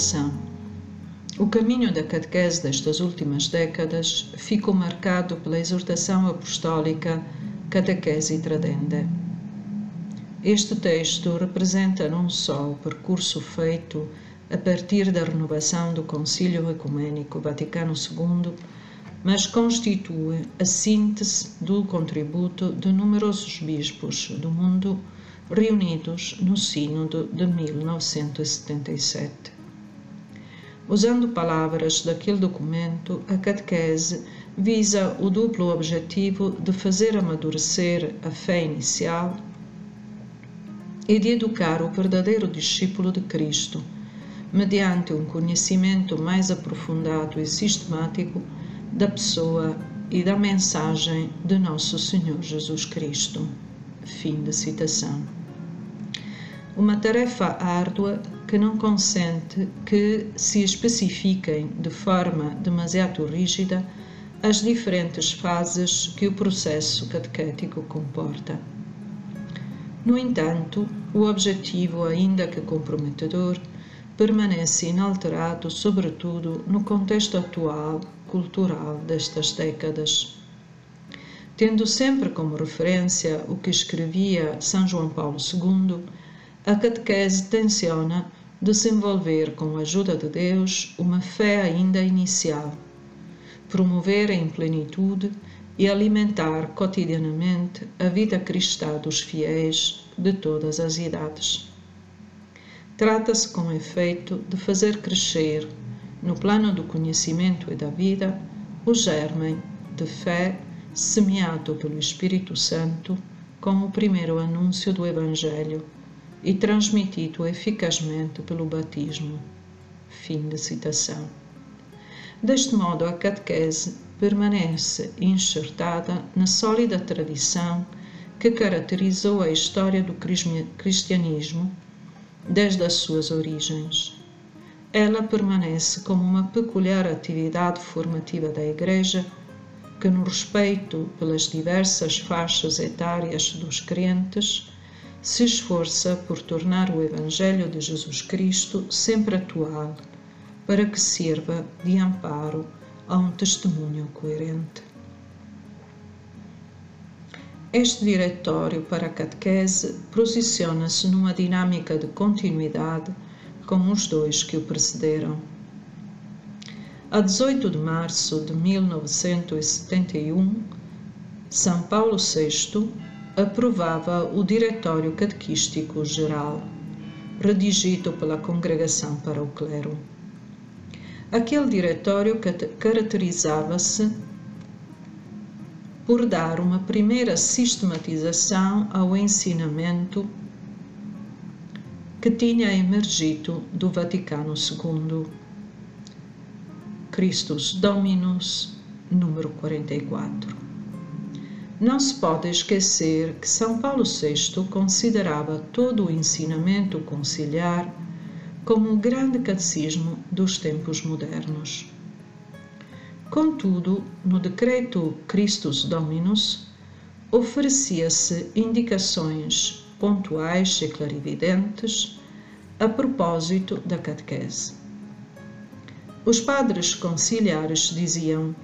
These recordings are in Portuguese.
Apresentação. O caminho da catequese destas últimas décadas ficou marcado pela exortação apostólica Catequese Tradende. Este texto representa não só o percurso feito a partir da renovação do Concílio Ecumênico Vaticano II, mas constitui a síntese do contributo de numerosos bispos do mundo reunidos no Sínodo de 1977. Usando palavras daquele documento, a catequese visa o duplo objetivo de fazer amadurecer a fé inicial e de educar o verdadeiro discípulo de Cristo, mediante um conhecimento mais aprofundado e sistemático da pessoa e da mensagem de Nosso Senhor Jesus Cristo. Fim da citação uma tarefa árdua que não consente que se especifiquem de forma demasiado rígida as diferentes fases que o processo catequético comporta. No entanto, o objetivo, ainda que comprometedor, permanece inalterado, sobretudo no contexto atual cultural destas décadas. Tendo sempre como referência o que escrevia São João Paulo II, a catequese tenciona desenvolver, com a ajuda de Deus, uma fé ainda inicial, promover em plenitude e alimentar cotidianamente a vida cristã dos fiéis de todas as idades. Trata-se, com efeito, de fazer crescer, no plano do conhecimento e da vida, o germen de fé semeado pelo Espírito Santo com o primeiro anúncio do Evangelho e transmitido eficazmente pelo batismo. Fim de citação. Deste modo, a catequese permanece enxertada na sólida tradição que caracterizou a história do cristianismo desde as suas origens. Ela permanece como uma peculiar atividade formativa da Igreja que, no respeito pelas diversas faixas etárias dos crentes, se esforça por tornar o Evangelho de Jesus Cristo sempre atual, para que sirva de amparo a um testemunho coerente. Este diretório para a catequese posiciona-se numa dinâmica de continuidade com os dois que o precederam. A 18 de março de 1971, São Paulo VI aprovava o Diretório Catequístico Geral, redigido pela Congregação para o Clero. Aquele diretório caracterizava-se por dar uma primeira sistematização ao ensinamento que tinha emergido do Vaticano II. Christus Dominus, número 44. Não se pode esquecer que São Paulo VI considerava todo o ensinamento conciliar como o grande catecismo dos tempos modernos. Contudo, no decreto Christus Dominus, oferecia-se indicações pontuais e clarividentes a propósito da catequese. Os padres conciliares diziam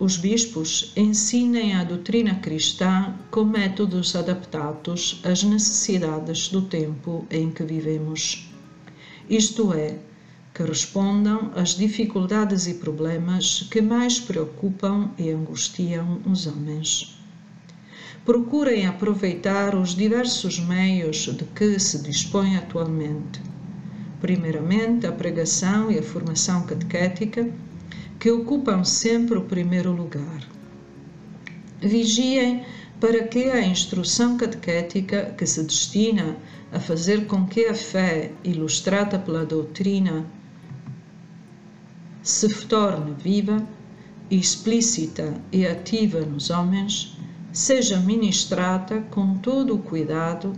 os bispos ensinem a doutrina cristã com métodos adaptados às necessidades do tempo em que vivemos. Isto é, que respondam às dificuldades e problemas que mais preocupam e angustiam os homens. Procurem aproveitar os diversos meios de que se dispõe atualmente. Primeiramente, a pregação e a formação catequética que ocupam sempre o primeiro lugar. Vigiem para que a instrução catequética que se destina a fazer com que a fé, ilustrada pela doutrina, se torne viva, explícita e ativa nos homens, seja ministrada com todo o cuidado,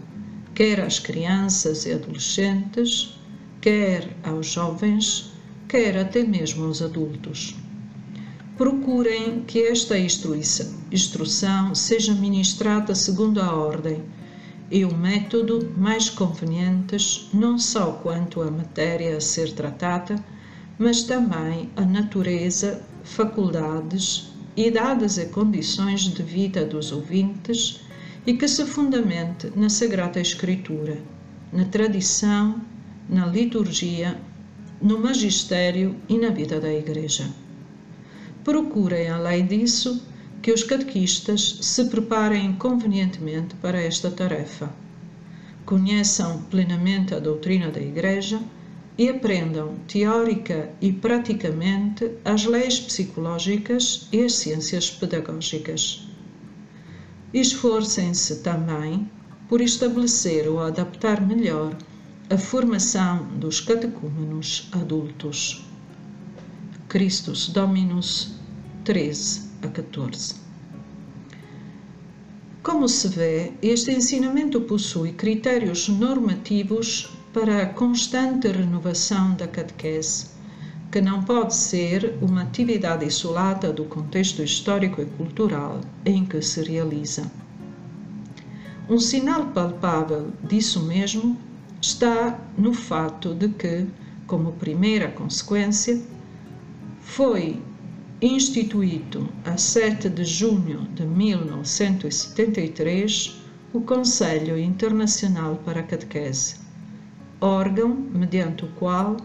quer às crianças e adolescentes, quer aos jovens, quer até mesmo aos adultos. Procurem que esta instrução seja ministrada segundo a ordem e o método mais convenientes não só quanto à matéria a ser tratada, mas também a natureza, faculdades, idades e condições de vida dos ouvintes e que se fundamente na Sagrada Escritura, na tradição, na liturgia, no magistério e na vida da Igreja. Procurem, além disso, que os catequistas se preparem convenientemente para esta tarefa. Conheçam plenamente a doutrina da Igreja e aprendam teórica e praticamente as leis psicológicas e as ciências pedagógicas. Esforcem-se também por estabelecer ou adaptar melhor a formação dos catecúmenos adultos. Christus Dominus 13 a 14. Como se vê, este ensinamento possui critérios normativos para a constante renovação da catequese, que não pode ser uma atividade isolada do contexto histórico e cultural em que se realiza. Um sinal palpável disso mesmo está no fato de que, como primeira consequência, foi instituído a 7 de junho de 1973 o Conselho Internacional para a Catequese, órgão mediante o qual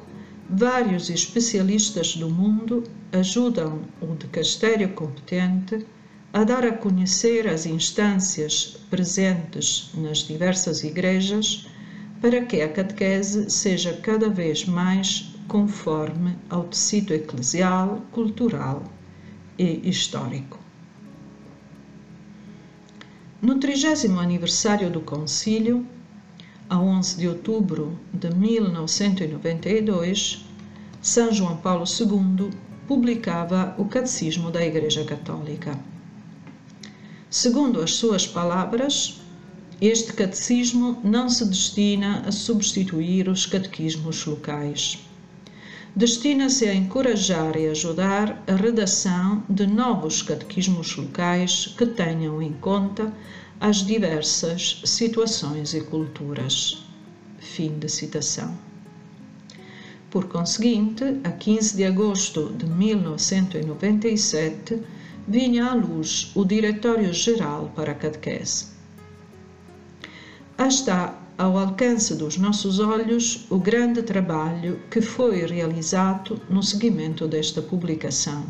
vários especialistas do mundo ajudam o dicastério competente a dar a conhecer as instâncias presentes nas diversas igrejas para que a catequese seja cada vez mais conforme ao tecido eclesial, cultural e histórico. No 30 aniversário do Concílio, a 11 de outubro de 1992, São João Paulo II publicava o Catecismo da Igreja Católica. Segundo as suas palavras, este catecismo não se destina a substituir os catequismos locais destina-se a encorajar e ajudar a redação de novos catequismos locais que tenham em conta as diversas situações e culturas. Fim de citação. Por conseguinte, a 15 de agosto de 1997, vinha à luz o Diretório-Geral para a Catequese. Está ao alcance dos nossos olhos o grande trabalho que foi realizado no seguimento desta publicação.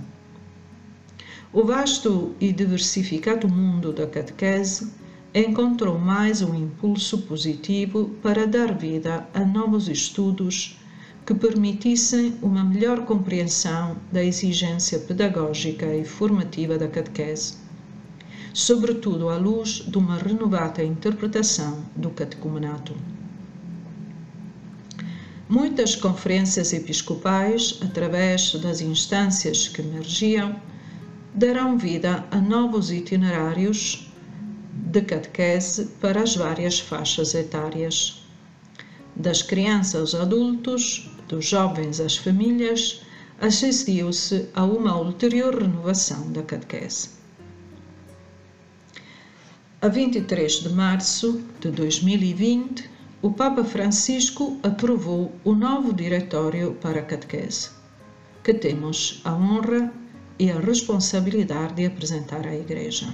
O vasto e diversificado mundo da catequese encontrou mais um impulso positivo para dar vida a novos estudos que permitissem uma melhor compreensão da exigência pedagógica e formativa da catequese sobretudo à luz de uma renovada interpretação do catecumenato. Muitas conferências episcopais, através das instâncias que emergiam, darão vida a novos itinerários de catequese para as várias faixas etárias. Das crianças aos adultos, dos jovens às famílias, assistiu-se a uma ulterior renovação da catequese. A 23 de março de 2020, o Papa Francisco aprovou o novo Diretório para a Catequese, que temos a honra e a responsabilidade de apresentar à Igreja.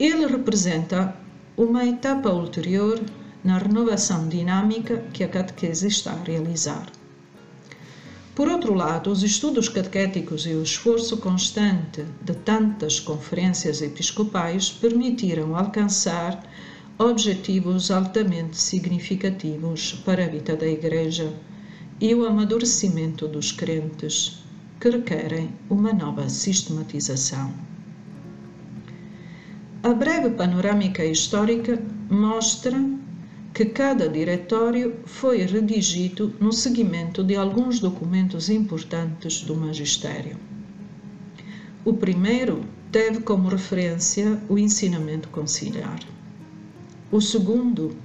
Ele representa uma etapa ulterior na renovação dinâmica que a catequese está a realizar. Por outro lado, os estudos catequéticos e o esforço constante de tantas conferências episcopais permitiram alcançar objetivos altamente significativos para a vida da Igreja e o amadurecimento dos crentes, que requerem uma nova sistematização. A breve panorâmica histórica mostra que cada diretório foi redigido no seguimento de alguns documentos importantes do magistério. O primeiro teve como referência o ensinamento conciliar. O segundo,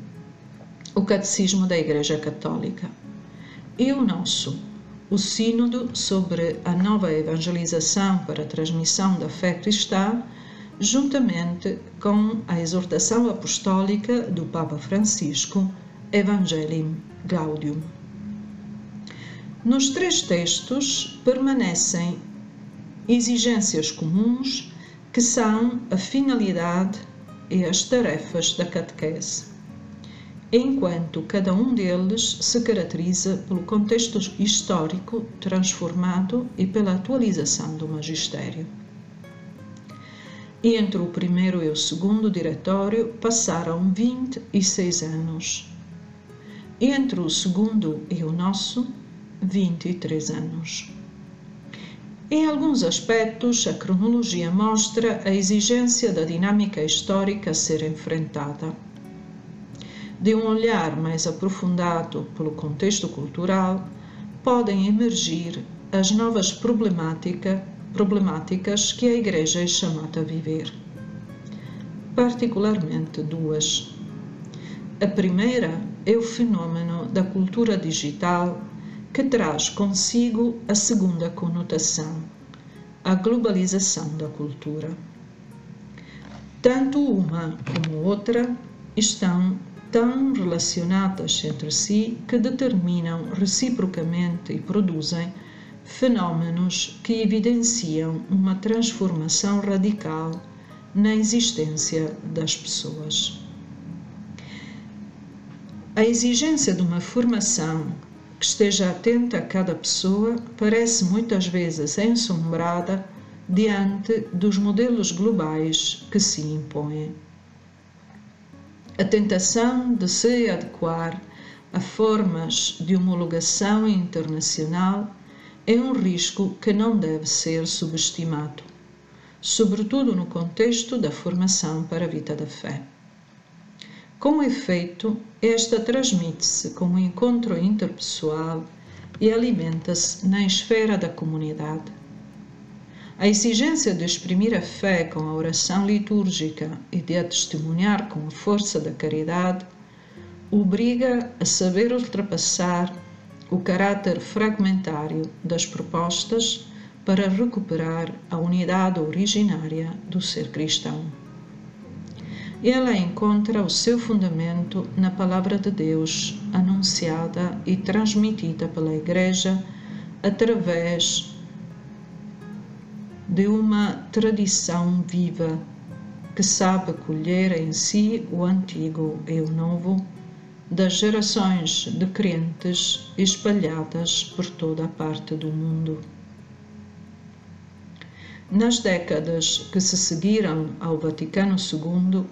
o Catecismo da Igreja Católica. E o nosso, o Sínodo sobre a nova evangelização para a transmissão da fé cristã, juntamente com a exortação apostólica do Papa Francisco, Evangelium Gaudium. Nos três textos permanecem exigências comuns que são a finalidade e as tarefas da catequese, enquanto cada um deles se caracteriza pelo contexto histórico transformado e pela atualização do magistério. Entre o primeiro e o segundo diretório passaram 26 anos. Entre o segundo e o nosso, 23 anos. Em alguns aspectos, a cronologia mostra a exigência da dinâmica histórica a ser enfrentada. De um olhar mais aprofundado pelo contexto cultural, podem emergir as novas problemática, problemáticas que a Igreja é chamada a viver. Particularmente duas. A primeira é o fenômeno da cultura digital que traz consigo a segunda conotação, a globalização da cultura. Tanto uma como outra estão tão relacionadas entre si que determinam reciprocamente e produzem fenômenos que evidenciam uma transformação radical na existência das pessoas. A exigência de uma formação que esteja atenta a cada pessoa parece muitas vezes ensombrada diante dos modelos globais que se impõem. A tentação de se adequar a formas de homologação internacional é um risco que não deve ser subestimado, sobretudo no contexto da formação para a vida da fé. Com efeito, esta transmite-se como encontro interpessoal e alimenta-se na esfera da comunidade. A exigência de exprimir a fé com a oração litúrgica e de a testemunhar com a força da caridade obriga a saber ultrapassar o caráter fragmentário das propostas para recuperar a unidade originária do ser cristão. Ela encontra o seu fundamento na Palavra de Deus, anunciada e transmitida pela Igreja através de uma tradição viva que sabe colher em si o antigo e o novo das gerações de crentes espalhadas por toda a parte do mundo. Nas décadas que se seguiram ao Vaticano II,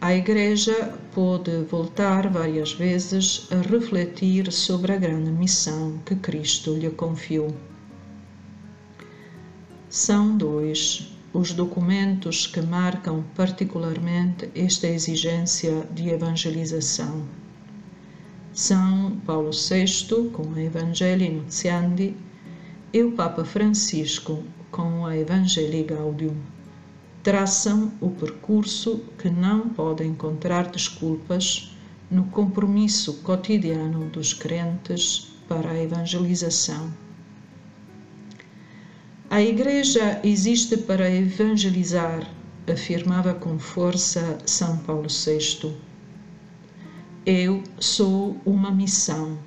a Igreja pôde voltar várias vezes a refletir sobre a grande missão que Cristo lhe confiou. São dois os documentos que marcam particularmente esta exigência de evangelização. São Paulo VI, com a Evangelii Nuntiandi, e o Papa Francisco, com a Evangelii Gaudium traçam o percurso que não pode encontrar desculpas no compromisso cotidiano dos crentes para a evangelização. A Igreja existe para evangelizar, afirmava com força São Paulo VI. Eu sou uma missão,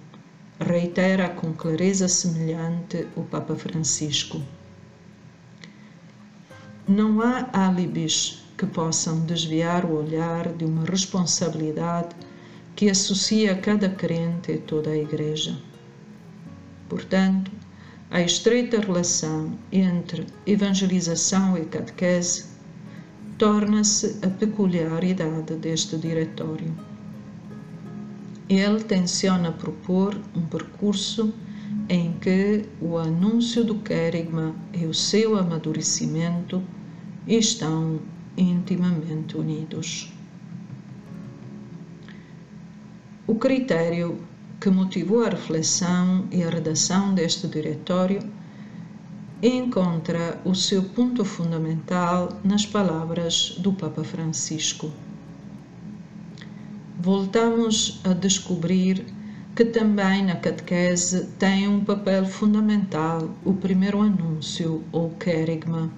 reitera com clareza semelhante o Papa Francisco. Não há álibis que possam desviar o olhar de uma responsabilidade que associa cada crente e toda a Igreja. Portanto, a estreita relação entre evangelização e catequese torna-se a peculiaridade deste diretório. Ele tenciona propor um percurso em que o anúncio do querigma e o seu amadurecimento estão intimamente unidos. O critério que motivou a reflexão e a redação deste diretório encontra o seu ponto fundamental nas palavras do Papa Francisco. Voltamos a descobrir que também na catequese tem um papel fundamental o primeiro anúncio ou querigma,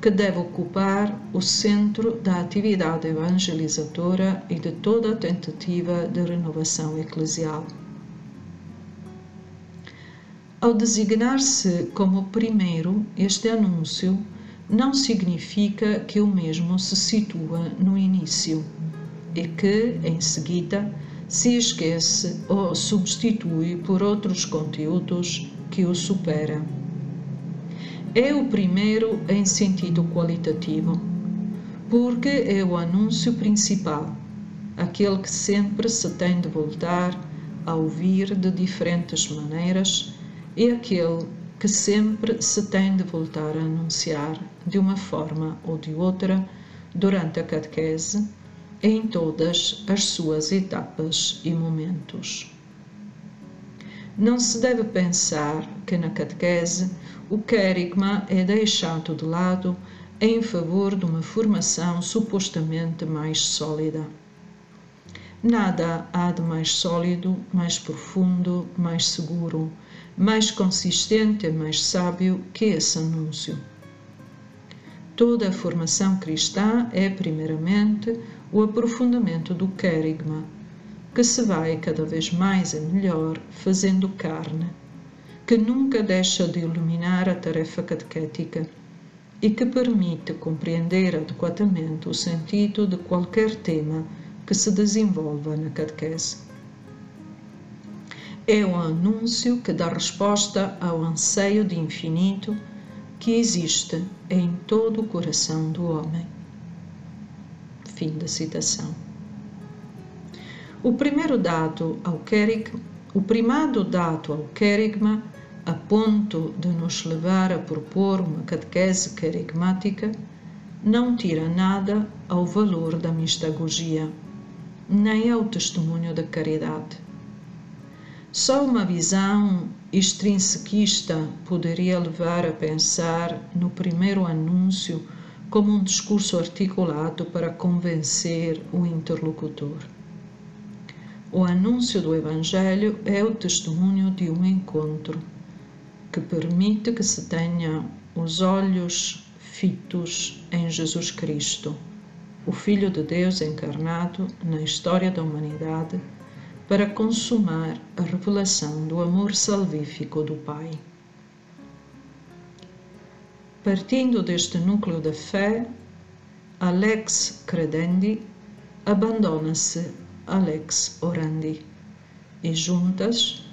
que deve ocupar o centro da atividade evangelizadora e de toda a tentativa de renovação eclesial. Ao designar-se como primeiro, este anúncio não significa que o mesmo se situa no início e que, em seguida, se esquece ou substitui por outros conteúdos que o superam. É o primeiro em sentido qualitativo, porque é o anúncio principal, aquele que sempre se tem de voltar a ouvir de diferentes maneiras e aquele que sempre se tem de voltar a anunciar de uma forma ou de outra durante a catequese em todas as suas etapas e momentos. Não se deve pensar que na catequese o querigma é deixado de lado em favor de uma formação supostamente mais sólida. Nada há de mais sólido, mais profundo, mais seguro, mais consistente e mais sábio que esse anúncio. Toda a formação cristã é, primeiramente, o aprofundamento do querigma, que se vai cada vez mais e melhor fazendo carne que nunca deixa de iluminar a tarefa catequética e que permite compreender adequadamente o sentido de qualquer tema que se desenvolva na catequese. É o anúncio que dá resposta ao anseio de infinito que existe em todo o coração do homem. Fim da citação. O primeiro dado ao querigma, o primado dado ao querigma a ponto de nos levar a propor uma catequese querigmática, não tira nada ao valor da mistagogia, nem ao testemunho da caridade. Só uma visão extrinsequista poderia levar a pensar no primeiro anúncio como um discurso articulado para convencer o interlocutor. O anúncio do Evangelho é o testemunho de um encontro que permite que se tenha os olhos fitos em Jesus Cristo, o Filho de Deus encarnado na história da humanidade, para consumar a revelação do amor salvífico do Pai. Partindo deste núcleo da fé, Alex Credendi abandona-se Alex Orandi e juntas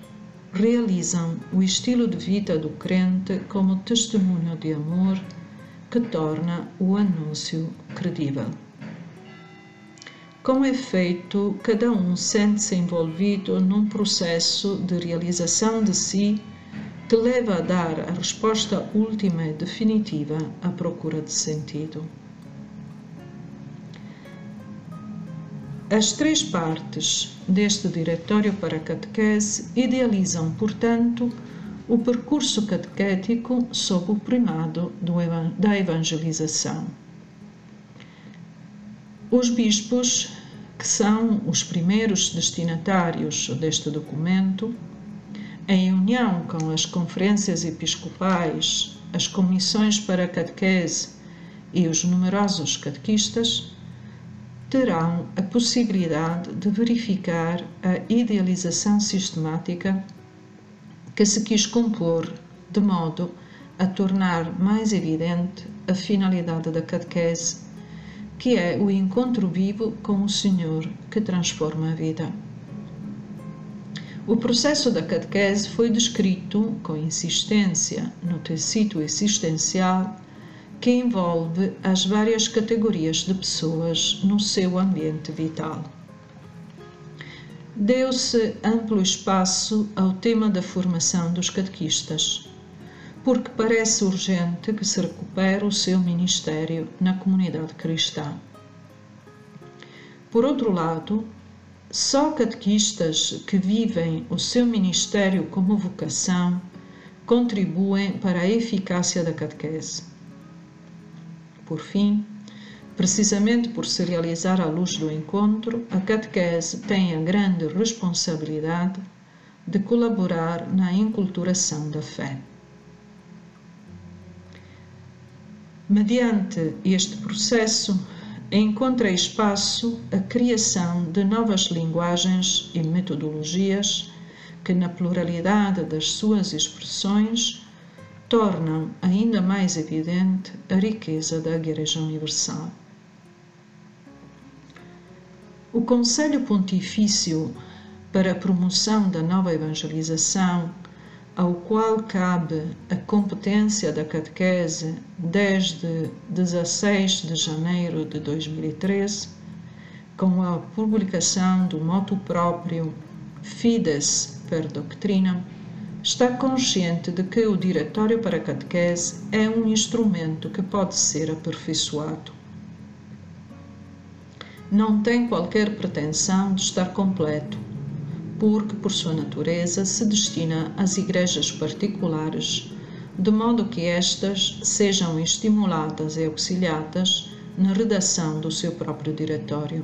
realizam o estilo de vida do crente como testemunho de amor que torna o anúncio credível. Com efeito, cada um sente-se envolvido num processo de realização de si que leva a dar a resposta última e definitiva à procura de sentido. As três partes deste Diretório para a Catequese idealizam, portanto, o percurso catequético sob o primado do, da evangelização. Os bispos, que são os primeiros destinatários deste documento, em união com as conferências episcopais, as comissões para a catequese e os numerosos catequistas, terão a possibilidade de verificar a idealização sistemática que se quis compor de modo a tornar mais evidente a finalidade da catequese, que é o encontro vivo com o Senhor que transforma a vida. O processo da catequese foi descrito com insistência no tecido existencial que envolve as várias categorias de pessoas no seu ambiente vital. Deu-se amplo espaço ao tema da formação dos catequistas, porque parece urgente que se recupere o seu ministério na comunidade cristã. Por outro lado, só catequistas que vivem o seu ministério como vocação contribuem para a eficácia da catequese. Por fim, precisamente por se realizar à luz do encontro, a catequese tem a grande responsabilidade de colaborar na enculturação da fé. Mediante este processo, encontra espaço a criação de novas linguagens e metodologias que, na pluralidade das suas expressões, tornam ainda mais evidente a riqueza da Igreja Universal. O Conselho Pontifício para a Promoção da Nova Evangelização, ao qual cabe a competência da catequese desde 16 de janeiro de 2013, com a publicação do moto próprio Fides per Doctrina, está consciente de que o Diretório para a Catequese é um instrumento que pode ser aperfeiçoado. Não tem qualquer pretensão de estar completo, porque, por sua natureza, se destina às igrejas particulares, de modo que estas sejam estimuladas e auxiliadas na redação do seu próprio diretório.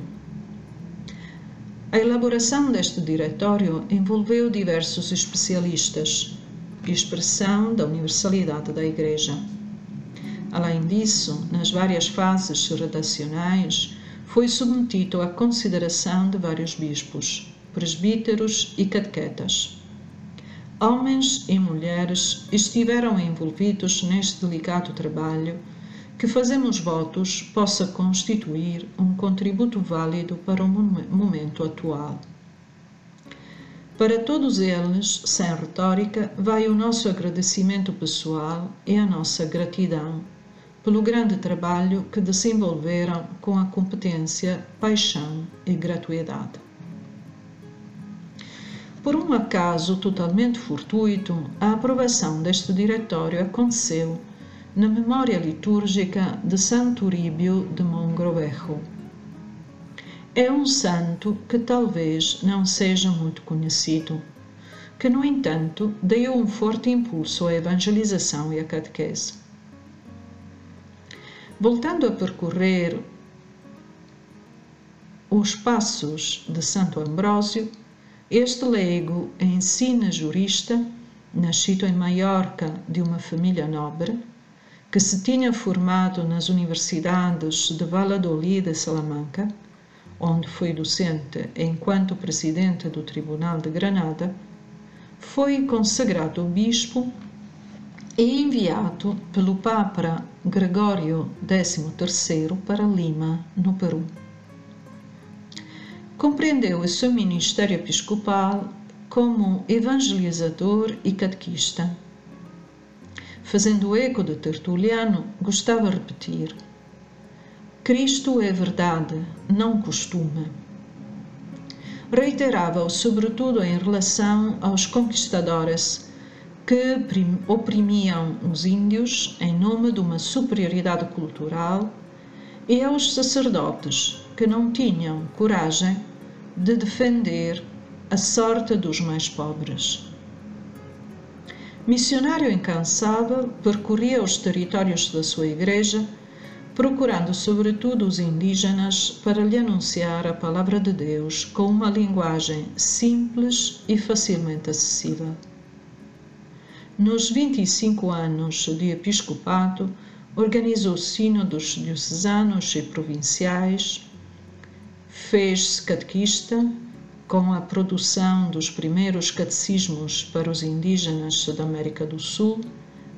A elaboração deste diretório envolveu diversos especialistas, expressão da universalidade da Igreja. Além disso, nas várias fases redacionais, foi submetido à consideração de vários bispos, presbíteros e catequetas. Homens e mulheres estiveram envolvidos neste delicado trabalho que fazemos votos possa constituir um contributo válido para o momento atual. Para todos eles, sem retórica, vai o nosso agradecimento pessoal e a nossa gratidão pelo grande trabalho que desenvolveram com a competência, paixão e gratuidade. Por um acaso totalmente fortuito, a aprovação deste diretório aconteceu na memória litúrgica de Santo Uríbio de Mongrovejo. É um santo que talvez não seja muito conhecido, que, no entanto, deu um forte impulso à evangelização e à catequese. Voltando a percorrer os passos de Santo Ambrósio, este leigo ensina jurista, nascido em Maiorca de uma família nobre, que se tinha formado nas universidades de Valladolid e Salamanca, onde foi docente enquanto presidente do Tribunal de Granada, foi consagrado bispo e enviado pelo Papa Gregório XIII para Lima, no Peru. Compreendeu o seu ministério episcopal como evangelizador e catequista fazendo eco de Tertuliano, gostava repetir: Cristo é verdade, não costume. Reiterava-o sobretudo em relação aos conquistadores que oprimiam os índios em nome de uma superioridade cultural e aos sacerdotes que não tinham coragem de defender a sorte dos mais pobres. Missionário incansável, percorria os territórios da sua igreja, procurando sobretudo os indígenas para lhe anunciar a palavra de Deus com uma linguagem simples e facilmente acessível. Nos 25 anos de episcopado, organizou sínodos diocesanos e provinciais, fez-se catequista, com a produção dos primeiros catecismos para os indígenas da América do Sul,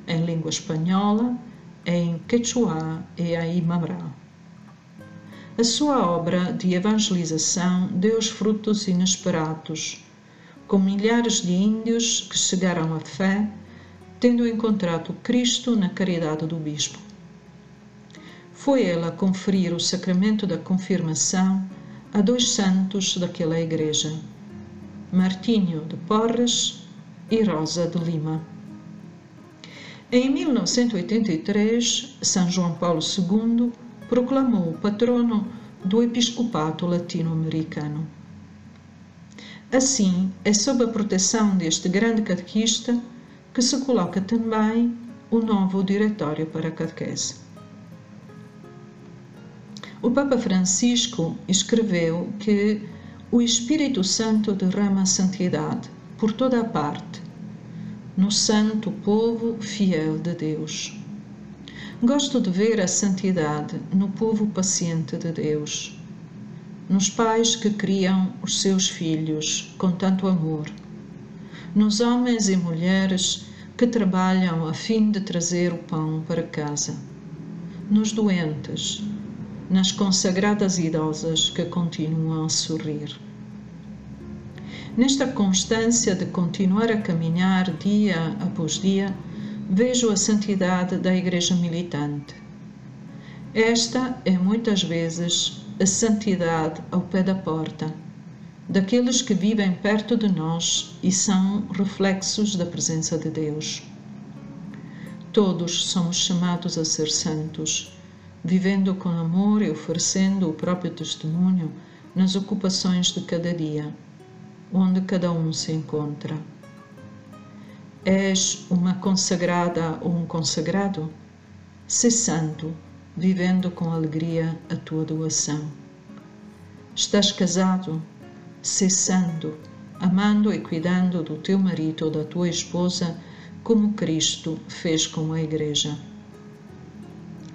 em língua espanhola, em quechua e aimara. A sua obra de evangelização deu os frutos inesperados, com milhares de índios que chegaram à fé, tendo encontrado Cristo na caridade do bispo. Foi ela conferir o sacramento da confirmação a dois santos daquela igreja, Martinho de Porres e Rosa de Lima. Em 1983, São João Paulo II proclamou o patrono do episcopado latino-americano. Assim, é sob a proteção deste grande catequista que se coloca também o novo Diretório para a Catequese. O Papa Francisco escreveu que o Espírito Santo derrama santidade por toda a parte, no santo povo fiel de Deus. Gosto de ver a santidade no povo paciente de Deus, nos pais que criam os seus filhos com tanto amor, nos homens e mulheres que trabalham a fim de trazer o pão para casa, nos doentes, nas consagradas idosas que continuam a sorrir. Nesta constância de continuar a caminhar dia após dia, vejo a santidade da Igreja militante. Esta é muitas vezes a santidade ao pé da porta, daqueles que vivem perto de nós e são reflexos da presença de Deus. Todos somos chamados a ser santos, vivendo com amor e oferecendo o próprio testemunho nas ocupações de cada dia onde cada um se encontra. És uma consagrada ou um consagrado? Se santo, vivendo com alegria a tua doação. Estás casado? Se santo, amando e cuidando do teu marido ou da tua esposa, como Cristo fez com a Igreja.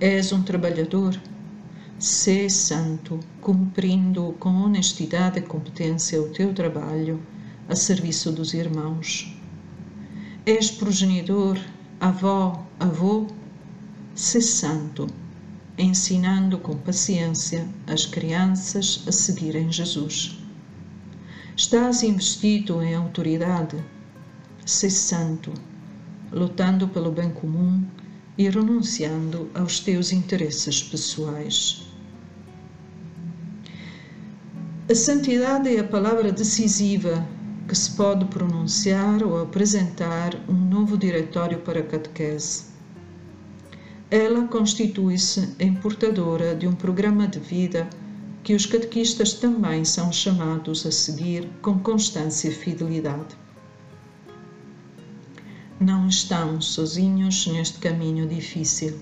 És um trabalhador? Sê santo, cumprindo com honestidade e competência o teu trabalho a serviço dos irmãos. És progenitor, avó, avô, sê santo, ensinando com paciência as crianças a seguirem Jesus. Estás investido em autoridade, sê santo, lutando pelo bem comum e renunciando aos teus interesses pessoais. A santidade é a palavra decisiva que se pode pronunciar ou apresentar um novo diretório para a catequese. Ela constitui-se em portadora de um programa de vida que os catequistas também são chamados a seguir com constância e fidelidade. Não estão sozinhos neste caminho difícil.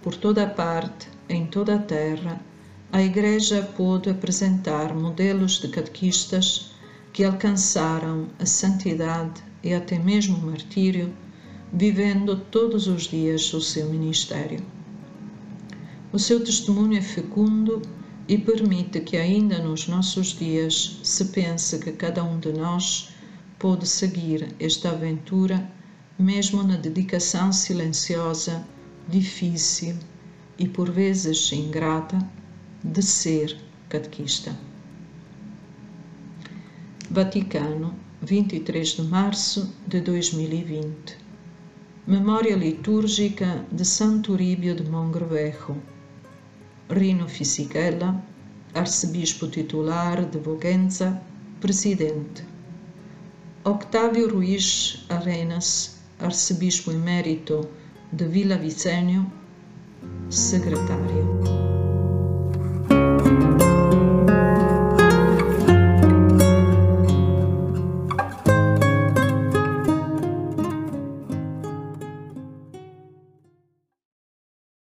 Por toda a parte, em toda a terra, a Igreja pôde apresentar modelos de catequistas que alcançaram a santidade e até mesmo o martírio, vivendo todos os dias o seu ministério. O seu testemunho é fecundo e permite que, ainda nos nossos dias, se pense que cada um de nós pode seguir esta aventura, mesmo na dedicação silenciosa, difícil e por vezes ingrata de ser catequista. Vaticano, 23 de março de 2020. Memória litúrgica de Santo Uríbio de Mongrovejo. Rino Fisichella, arcebispo titular de Vogenza, presidente. Octávio Ruiz Arenas, ar să bișmui meritul de vila Vițeniu, secretariu.